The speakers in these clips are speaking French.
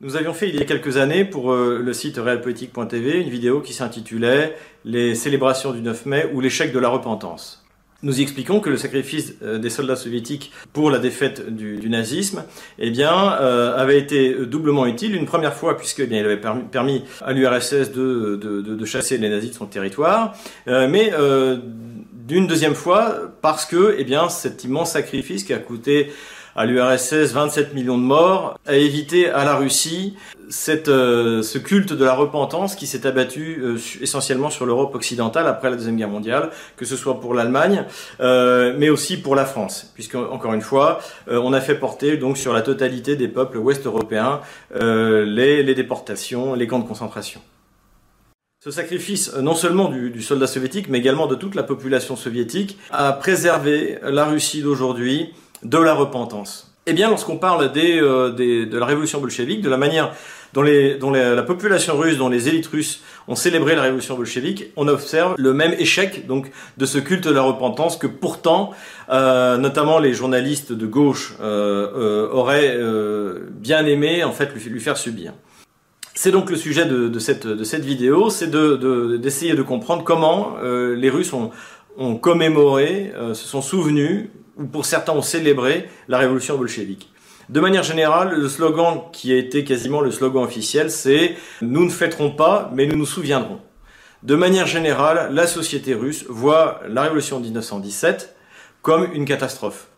Nous avions fait il y a quelques années pour euh, le site realpolitique.tv une vidéo qui s'intitulait Les célébrations du 9 mai ou l'échec de la repentance. Nous y expliquons que le sacrifice euh, des soldats soviétiques pour la défaite du, nazisme eh bien, euh, avait été doublement utile. Une première fois, puisque eh il avait permis, à l'URSS de, chasser les nazis de son territoire, mais d'une deuxième fois parce que eh bien, cet immense sacrifice qui a coûté à l'URSS 27 millions de morts, a évité à la Russie cette, euh, ce culte de la repentance qui s'est abattu euh, essentiellement sur l'Europe occidentale après la Deuxième Guerre mondiale, que ce soit pour l'Allemagne, euh, mais aussi pour la France, puisque encore une fois, on a fait porter donc sur la totalité des peuples ouest-européens les, les déportations, les camps de concentration. Ce sacrifice, non seulement du, du, soldat soviétique, mais également de toute la population soviétique, a préservé la Russie d'aujourd'hui de la repentance. Eh bien, lorsqu'on parle euh, de la révolution bolchevique, de la manière dont, la population russe, dont les élites russes ont célébré la révolution bolchevique, on observe le même échec donc de ce culte de la repentance que pourtant, euh, notamment les journalistes de gauche euh, auraient bien aimé en fait lui, faire subir. C'est donc le sujet de, cette, vidéo, c'est d'essayer de, comprendre comment les Russes ont, ont commémoré, se sont souvenus ou pour certains ont célébré la révolution bolchevique. De manière générale, le slogan qui a été quasiment le slogan officiel, c'est Nous ne fêterons pas, mais nous nous souviendrons. De manière générale, la société russe voit la révolution de 1917 comme une catastrophe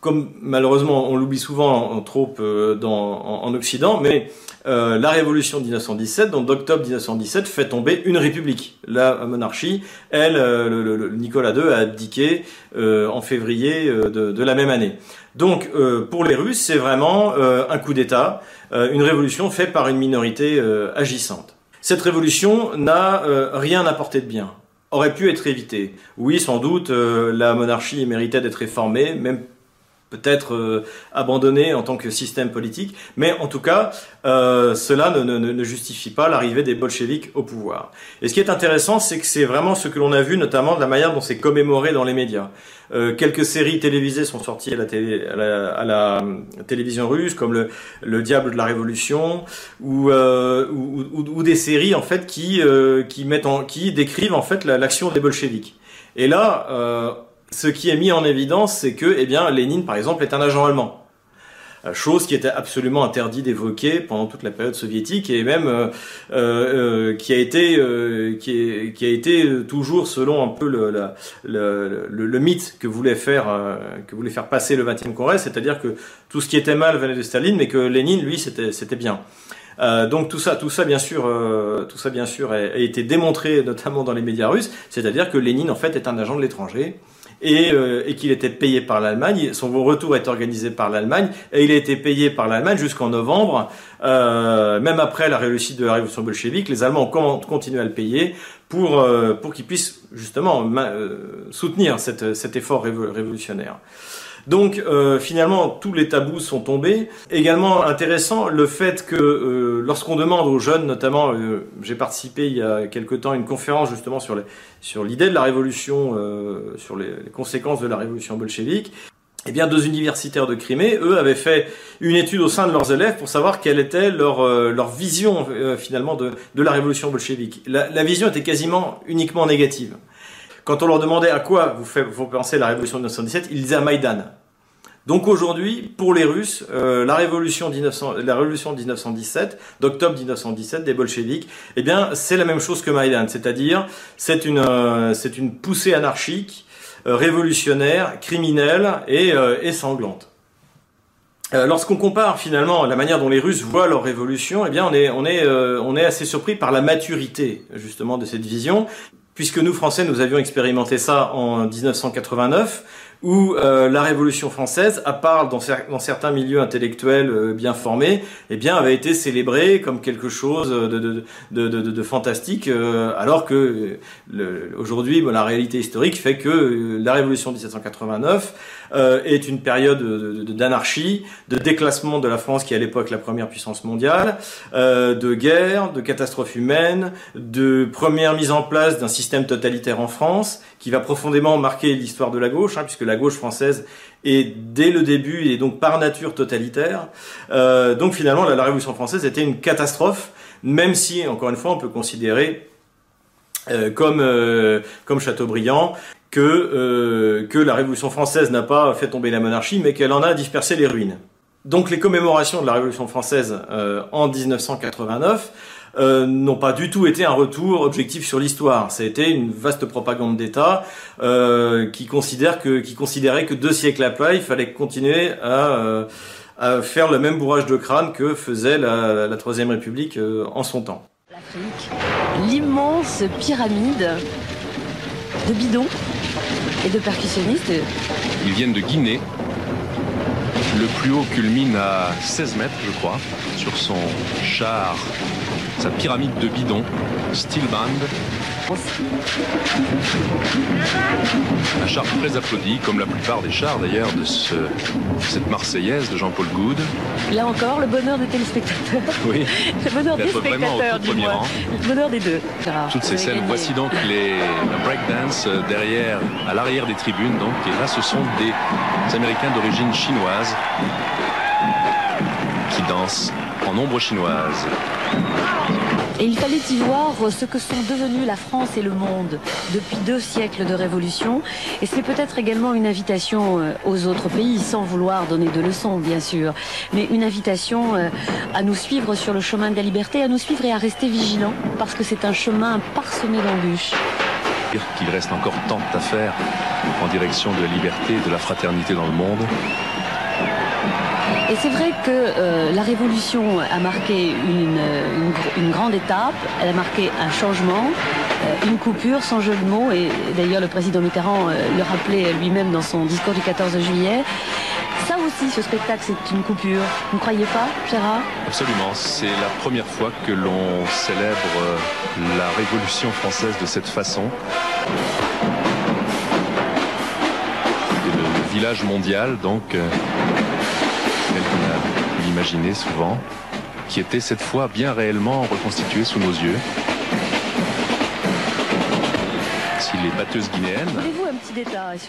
comme malheureusement on l'oublie souvent en, trop euh, en, Occident, mais euh, la révolution de 1917, donc d'octobre 1917, fait tomber une république. La monarchie, elle, euh, le, Nicolas II a abdiqué en février de, la même année. Donc pour les Russes, c'est vraiment un coup d'État, une révolution faite par une minorité agissante. Cette révolution n'a rien apporté de bien aurait pu être évitée. Oui, sans doute, la monarchie méritait d'être réformée, même peut-être euh, abandonné en tant que système politique, mais en tout cas, euh, cela ne, ne, ne, justifie pas l'arrivée des bolcheviks au pouvoir. Et ce qui est intéressant, c'est que c'est vraiment ce que l'on a vu, notamment de la manière dont c'est commémoré dans les médias. Euh, quelques séries télévisées sont sorties à la, télé, à la, à la télévision russe, comme le, le, Diable de la Révolution, ou, euh, ou, ou, ou, des séries en fait qui, euh, qui, mettent en, qui décrivent en fait l'action des bolcheviks. Et là, ce qui est mis en évidence, c'est que, eh bien, Lénine, par exemple, est un agent allemand. Euh, chose qui était absolument interdit d'évoquer pendant toute la période soviétique et même euh, euh, qui a été qui, qui, a été toujours selon un peu le, le, le, mythe que voulait faire que voulait faire passer le 20e congrès, c'est-à-dire que tout ce qui était mal venait de Staline, mais que Lénine, lui, c'était c'était bien. donc tout ça, tout ça bien sûr, tout ça bien sûr a, été démontré notamment dans les médias russes, c'est-à-dire que Lénine en fait est un agent de l'étranger et, euh, et qu'il était payé par l'Allemagne. Son retour est organisé par l'Allemagne et il a été payé par l'Allemagne jusqu'en novembre. Euh, même après la réussite de la révolution bolchevique, les Allemands ont continué à le payer pour, euh, pour qu'il puisse justement euh, soutenir cette, cet effort révolutionnaire. Donc euh, finalement, tous les tabous sont tombés. Également intéressant le fait que euh, lorsqu'on demande aux jeunes, notamment, euh, j'ai participé il y a quelque temps à une conférence justement sur, sur l'idée de la révolution, sur les, conséquences de la révolution bolchevique. Eh bien, deux universitaires de Crimée, eux, avaient fait une étude au sein de leurs élèves pour savoir quelle était leur, leur vision finalement de, de, la révolution bolchevique. La, la vision était quasiment uniquement négative. Quand on leur demandait à quoi vous, fait, vous pensez la révolution de 1917, ils disaient à Maïdan. Donc aujourd'hui, pour les Russes, euh, la, révolution 1900, la révolution de 1917, d'octobre 1917 des bolcheviks, eh bien, c'est la même chose que Maïdan, c'est-à-dire c'est une, euh, poussée anarchique, euh, révolutionnaire, criminelle et, sanglante. Lorsqu'on compare finalement la manière dont les Russes voient leur révolution, eh bien on est, on est, on est assez surpris par la maturité justement de cette vision puisque nous, Français, nous avions expérimenté ça en 1989, où euh, la Révolution française, à part dans, certains milieux intellectuels euh, bien formés, eh bien, avait été célébrée comme quelque chose de, de, fantastique, euh, alors que aujourd'hui, la réalité historique fait que la Révolution de 1789 est une période d'anarchie, de déclassement de la France, qui est à l'époque la première puissance mondiale, de guerre, de catastrophes humaines, de première mise en place d'un système totalitaire en France, qui va profondément marquer l'histoire de la gauche, hein, puisque la gauche française est dès le début et donc par nature totalitaire. Euh, donc finalement, la, Révolution française était une catastrophe, même si, encore une fois, on peut considérer euh, comme, euh, comme Chateaubriand que, que la Révolution française n'a pas fait tomber la monarchie, mais qu'elle en a dispersé les ruines. Donc les commémorations de la Révolution française en 1989 euh, n'ont pas du tout été un retour objectif sur l'histoire. Ça a été une vaste propagande d'État euh, qui considère que, qui considérait que deux siècles après, il fallait continuer à, euh, à faire le même bourrage de crâne que faisait la, la Troisième République euh, en son temps. L'Afrique, l'immense pyramide de bidons et de percussionnistes. Ils viennent de Guinée. Le plus haut culmine à 16 mètres, je crois, sur son char sa pyramide de bidon, Steel Band. Un char très applaudi, comme la plupart des chars d'ailleurs de ce, cette Marseillaise de Jean-Paul Goud. Là encore, le bonheur des téléspectateurs. Oui. le bonheur des spectateurs, du moins. Le bonheur des deux. Toutes ces scènes. Voici donc les breakdance euh, derrière, à l'arrière des tribunes. Donc, et là, ce sont des Américains d'origine chinoise qui dansent en ombre chinoise. Et il fallait y voir ce que sont devenus la France et le monde depuis deux siècles de révolution. Et c'est peut-être également une invitation euh, aux autres pays, sans vouloir donner de leçons, bien sûr, mais une invitation euh, à nous suivre sur le chemin de la liberté, à nous suivre et à rester vigilants, parce que c'est un chemin parsemé d'embûches. Qu'il reste encore tant à faire en direction de la liberté et de la fraternité dans le monde. Et c'est vrai que euh, la Révolution a marqué une, une, grande étape, elle a marqué un changement, euh, une coupure sans jeu de mots, et d'ailleurs le président Mitterrand euh, le rappelait lui-même dans son discours du 14 juillet. Ça aussi, ce spectacle, c'est une coupure. Vous ne croyez pas, Gérard? Absolument. C'est la première fois que l'on célèbre la Révolution française de cette façon. le village mondial, donc imaginé souvent, qui était cette fois bien réellement reconstitué sous nos yeux. Si les batteuses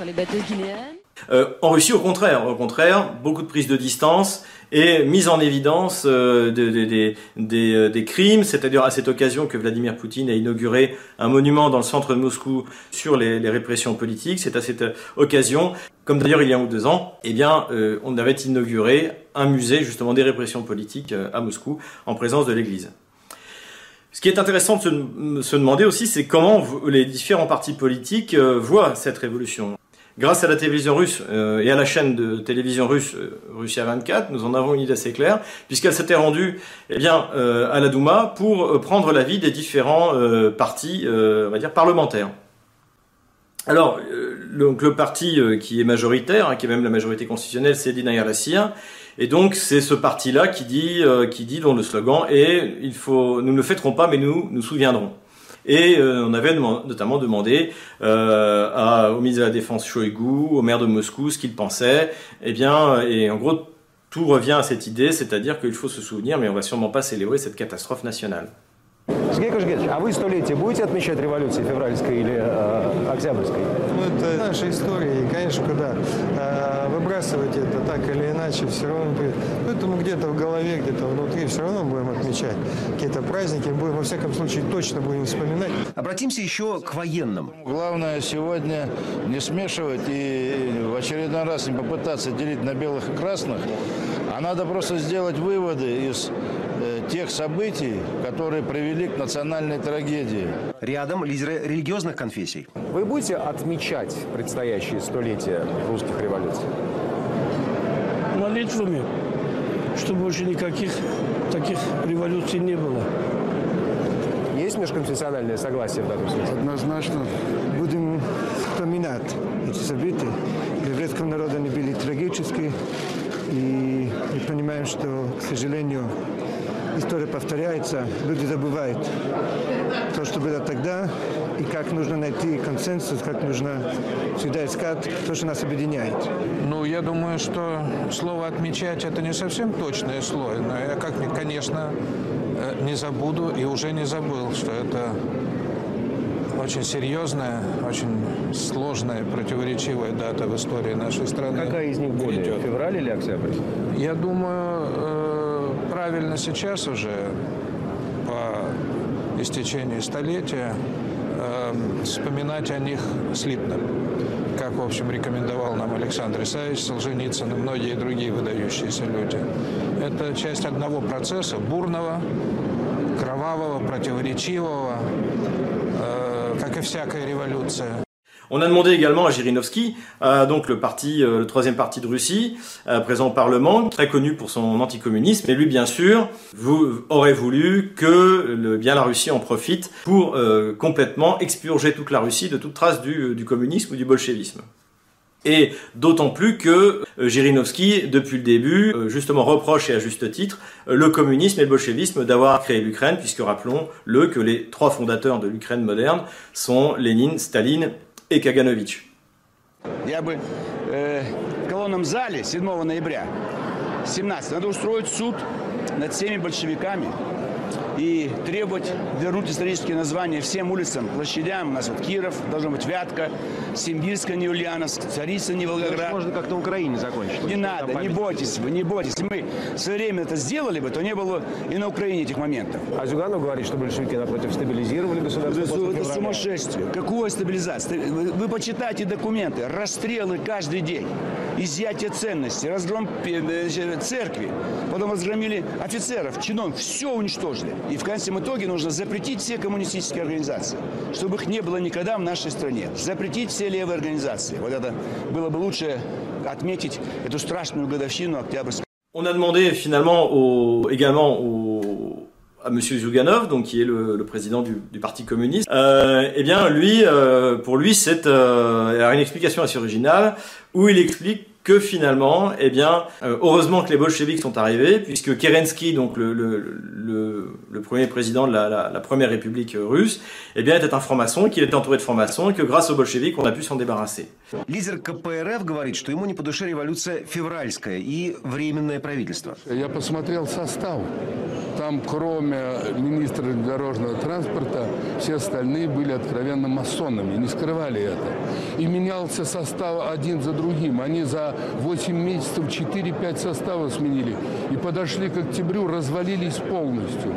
les batteuses guinéennes? Euh, en Russie, au contraire, au contraire, beaucoup de prise de distance et mise en évidence euh, des, euh, des, crimes. C'est-à-dire à cette occasion que Vladimir Poutine a inauguré un monument dans le centre de Moscou sur les, répressions politiques. C'est à cette occasion, comme d'ailleurs il y a un ou deux ans, eh bien, on avait inauguré un musée justement des répressions politiques à Moscou en présence de l'Église. Ce qui est intéressant de se, demander aussi, c'est comment les différents partis politiques voient cette révolution. Grâce à la télévision russe euh, et à la chaîne de télévision russe euh, Russia 24, nous en avons une idée assez claire, puisqu'elle s'était rendue eh euh, à la Douma pour prendre l'avis des différents partis parlementaires. Alors, le parti qui est majoritaire, hein, qui est même la majorité constitutionnelle, c'est Dinayar Lassir. Et donc, c'est ce parti-là qui dit, qui dit, dont le slogan il faut, nous ne le fêterons pas, mais nous nous souviendrons. Et euh, on avait notamment demandé euh, au ministre de la Défense Shoigu, au maire de Moscou, ce qu'il pensait. Eh bien, et en gros, tout revient à cette idée, c'est-à-dire qu'il faut se souvenir, mais on va sûrement pas célébrer cette catastrophe nationale. Сергей Кожгетович, а вы столетие будете отмечать революции февральской или э, октябрьской? Ну, это наша история, и, конечно, куда э, выбрасывать это так или иначе, все равно... Поэтому где-то в голове, где-то внутри все равно будем отмечать какие-то праздники, будем, во всяком случае, точно будем вспоминать. Обратимся еще к военным. Главное сегодня не смешивать и в очередной раз не попытаться делить на белых и красных, а надо просто сделать выводы из Э, тех событий, которые привели к национальной трагедии. Рядом лидеры религиозных конфессий. Вы будете отмечать предстоящее столетие русских революций? Молитвами, чтобы больше никаких таких революций не было. Есть межконфессиональное согласие в данном случае? Однозначно. Будем вспоминать эти события. Для еврейского народа они были трагические. И мы понимаем, что, к сожалению, история повторяется, люди забывают то, что было тогда, и как нужно найти консенсус, как нужно всегда искать то, что нас объединяет. Ну, я думаю, что слово «отмечать» — это не совсем точное слово, но я, как, конечно, э, не забуду и уже не забыл, что это очень серьезная, очень сложная, противоречивая дата в истории нашей страны. Какая из них более, грядет. февраль или октябрь? Я думаю, э, правильно сейчас уже, по истечении столетия, э, вспоминать о них слитно. Как, в общем, рекомендовал нам Александр Исаевич Солженицын и многие другие выдающиеся люди. Это часть одного процесса, бурного, кровавого, противоречивого, как и всякая революция. On a demandé également à Jirinovski, euh, donc le parti, euh, le troisième parti de Russie, euh, présent au Parlement, très connu pour son anticommunisme, et lui bien sûr vous, aurait voulu que le, bien la Russie en profite pour euh, complètement expurger toute la Russie de toute trace du, du communisme ou du bolchevisme. Et d'autant plus que euh, Jirinovski, depuis le début, euh, justement reproche et à juste titre euh, le communisme et le bolchevisme d'avoir créé l'Ukraine, puisque rappelons-le que les trois fondateurs de l'Ukraine moderne sont Lénine, Staline et Kaganovich. Я бы э, в колонном зале 7 ноября 17 надо устроить суд Над всеми большевиками и требовать вернуть исторические названия всем улицам, площадям. У нас вот Киров, должна быть Вятка, Симбирская, не Ульяновск, Царица, не Волгоград. Можно как на Украине закончить. Не надо, не бойтесь вы, не бойтесь. Если мы в свое время это сделали бы, то не было и на Украине этих моментов. А Зюганов говорит, что большевики, напротив, стабилизировали государство Это, после это сумасшествие. Какое стабилизация? Вы, вы почитайте документы. Расстрелы каждый день. Изъятие ценностей. Разгром э, церкви. Потом разгромили офицеров, чинов. Все уничтожили. И в конечном итоге нужно запретить все коммунистические организации. Чтобы их не было никогда в нашей стране. Запретить все левые организации. Вот это было бы лучше отметить эту страшную годовщину Октябрьской On a demandé finalement au, également au, à Monsieur Zyuganov, donc qui est le, le président du, du Parti communiste. Euh, eh bien, lui, euh, pour lui, c'est euh, il a une explication assez originale où il explique que finalement, eh bien, euh, heureusement que les bolcheviks sont arrivés, puisque Kerensky, donc le, le, le, le premier président de la, la, la première république russe, eh bien, était un franc-maçon, qu'il était entouré de francs-maçons, et que grâce aux bolcheviks, on a pu s'en débarrasser. Лидер КПРФ говорит, что ему не по душе революция февральская и временное правительство. Я посмотрел состав. Там, кроме министра дорожного транспорта, все остальные были откровенно масонами, не скрывали это. И менялся состав один за другим. Они за 8 месяцев 4-5 составов сменили. И подошли к октябрю, развалились полностью.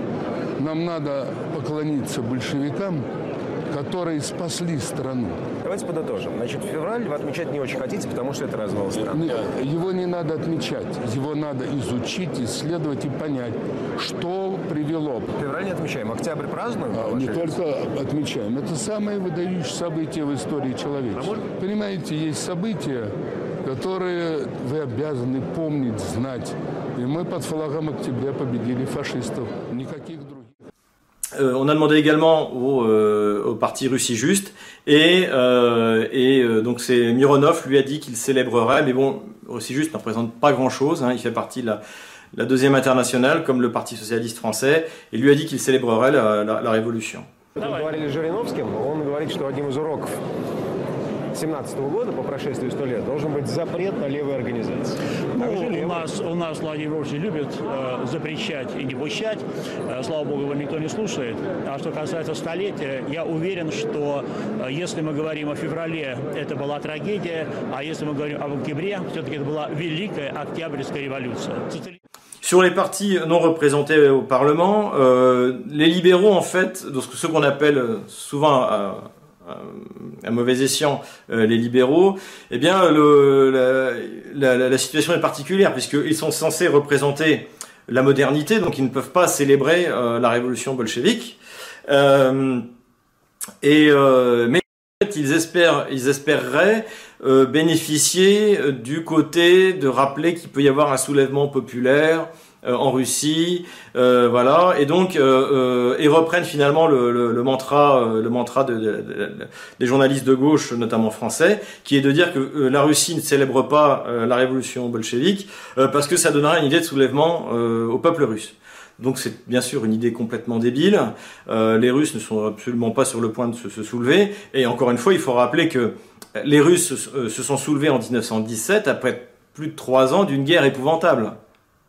Нам надо поклониться большевикам, которые спасли страну. Давайте подытожим. Значит, февраль вы отмечать не очень хотите, потому что это развал страны. Его не надо отмечать. Его надо изучить, исследовать и понять, что привело. Февраль не отмечаем, октябрь празднуем? А, Не только отмечаем. Это самое выдающееся событие в истории человечества. Понимаете, есть события, Э, on a demandé également au, euh, parti Russie Juste. Et, euh, euh, donc c'est Mironov lui a dit qu'il célébrerait, mais bon, Russie Juste ne représente pas grand-chose, hein. il fait partie de la, deuxième internationale comme le Parti socialiste français. Et lui a dit qu'il célébrerait la, révolution. 2017 года, по прошествии 100 лет, должен быть запрет на левые организации. Ну, левые. у, нас, у нас Владимир Владимирович любит э, запрещать и не пущать. Э, слава богу, его никто не слушает. А что касается столетия, я уверен, что э, если мы говорим о феврале, это была трагедия, а если мы говорим об октябре, все-таки это была великая октябрьская революция. Sur les partis non représentés au Parlement, euh, les libéraux, en fait, ce qu'on appelle souvent euh, à- à mauvais escient euh, les libéraux, eh bien, la, situation est particulière puisqu'ils sont censés représenter la modernité, donc ils ne peuvent pas célébrer euh, la révolution bolchevique. Euh, et euh, mais en fait, ils espèrent, ils espéreraient euh, bénéficier euh, du côté de rappeler qu'il peut y avoir un soulèvement populaire euh, en Russie, euh, voilà, et donc euh, euh, ils reprennent finalement le, mantra, euh, le mantra de, de- de- des journalistes de gauche, notamment français, qui est de dire que euh, la Russie ne célèbre pas euh, la révolution bolchevique euh, parce que ça donnerait une idée de soulèvement euh, au peuple russe. Donc c'est bien sûr une idée complètement débile. Euh, les Russes ne sont absolument pas sur le point de se, soulever. Et encore une fois, il faut rappeler que les Russes se, euh, se sont soulevés en 1917 après plus de trois ans d'une guerre épouvantable.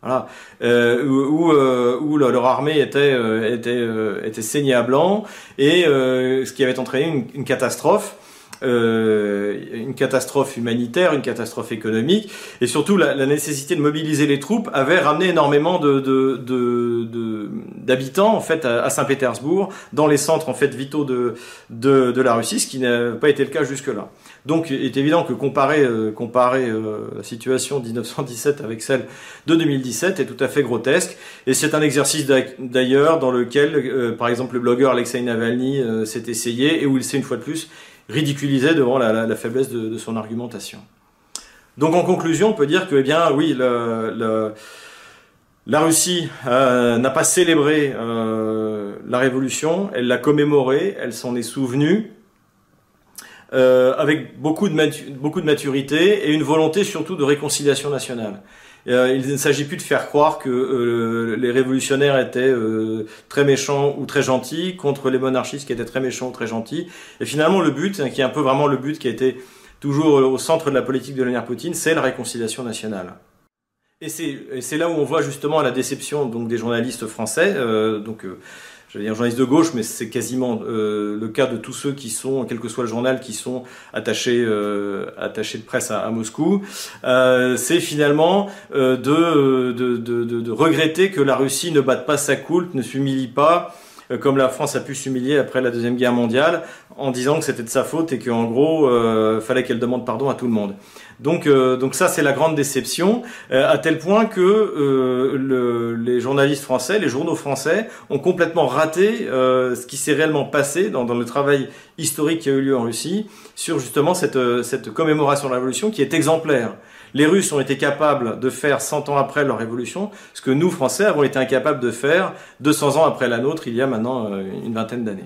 Voilà, euh, où, où, où leur armée était était était saignée à blanc. Et ce qui avait entraîné une, catastrophe euh, une catastrophe humanitaire, une catastrophe économique, et surtout la, la, nécessité de mobiliser les troupes avait ramené énormément de, d'habitants en fait à, Saint-Pétersbourg, dans les centres en fait vitaux de, de, de la Russie, ce qui n'a pas été le cas jusque-là. Donc il est évident que comparer, euh, comparer euh, la situation de 1917 avec celle de 2017 est tout à fait grotesque, et c'est un exercice d'ailleurs dans lequel, euh, par exemple, le blogueur Alexei Navalny s'est essayé, et où il s'est une fois de plus ridiculisé devant la, faiblesse de, son argumentation. Donc en conclusion, on peut dire que, eh bien, oui, la Russie euh, n'a pas célébré euh, la révolution, elle l'a commémorée, elle s'en est souvenue, euh, avec beaucoup de, beaucoup de maturité et une volonté surtout de réconciliation nationale. Euh, il ne s'agit plus de faire croire que euh, les révolutionnaires étaient euh, très méchants ou très gentils contre les monarchistes qui étaient très méchants ou très gentils. Et finalement, le but, hein, qui est un peu vraiment le but qui a été toujours au centre de la politique de Vladimir Poutine, c'est la réconciliation nationale. Et c'est là où on voit justement la déception donc des journalistes français. donc j'allais dire journaliste de gauche, mais c'est quasiment euh, le cas de tous ceux qui sont, quel que soit le journal, qui sont attachés, euh, attachés de presse à, Moscou. Euh, c'est finalement de, de, de, de, regretter que la Russie ne batte pas sa coulpe, ne s'humilie pas comme la France a pu s'humilier après la deuxième guerre mondiale, en disant que c'était de sa faute et qu'en gros, euh, fallait qu'elle demande pardon à tout le monde. Donc, euh, donc ça, c'est la grande déception, euh, à tel point que euh, le, les journalistes français, les journaux français, ont complètement raté ce qui s'est réellement passé dans, dans, le travail historique qui a eu lieu en Russie sur justement cette, cette commémoration de la Révolution qui est exemplaire. Les Russes ont été capables de faire 100 ans après leur révolution, ce que nous, Français, avons été incapables de faire 200 ans après la nôtre, il y a maintenant une vingtaine d'années.